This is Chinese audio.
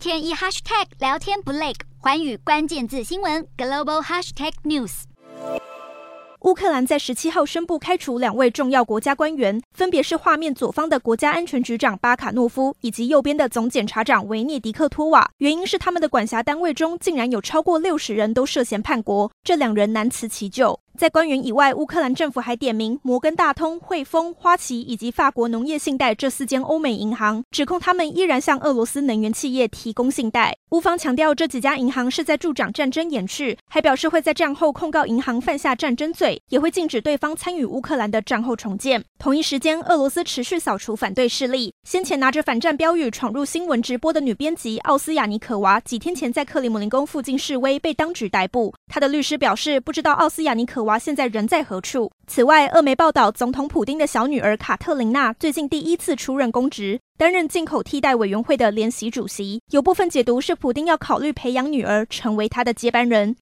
天一 hashtag 聊天不累，寰宇关键字新闻 global hashtag news。乌克兰在十七号宣布开除两位重要国家官员，分别是画面左方的国家安全局长巴卡诺夫，以及右边的总检察长维涅迪克托瓦。原因是他们的管辖单位中竟然有超过六十人都涉嫌叛国，这两人难辞其咎。在官员以外，乌克兰政府还点名摩根大通、汇丰、花旗以及法国农业信贷这四间欧美银行，指控他们依然向俄罗斯能源企业提供信贷。乌方强调这几家银行是在助长战争延续，还表示会在战后控告银行犯下战争罪，也会禁止对方参与乌克兰的战后重建。同一时间，俄罗斯持续扫除反对势力。先前拿着反战标语闯入新闻直播的女编辑奥斯亚尼可娃，几天前在克里姆林宫附近示威被当局逮捕。她的律师表示，不知道奥斯亚尼可娃娃。现在人在何处？此外，俄媒报道，总统普丁的小女儿卡特琳娜最近第一次出任公职，担任进口替代委员会的联席主席。有部分解读是普丁要考虑培养女儿成为他的接班人。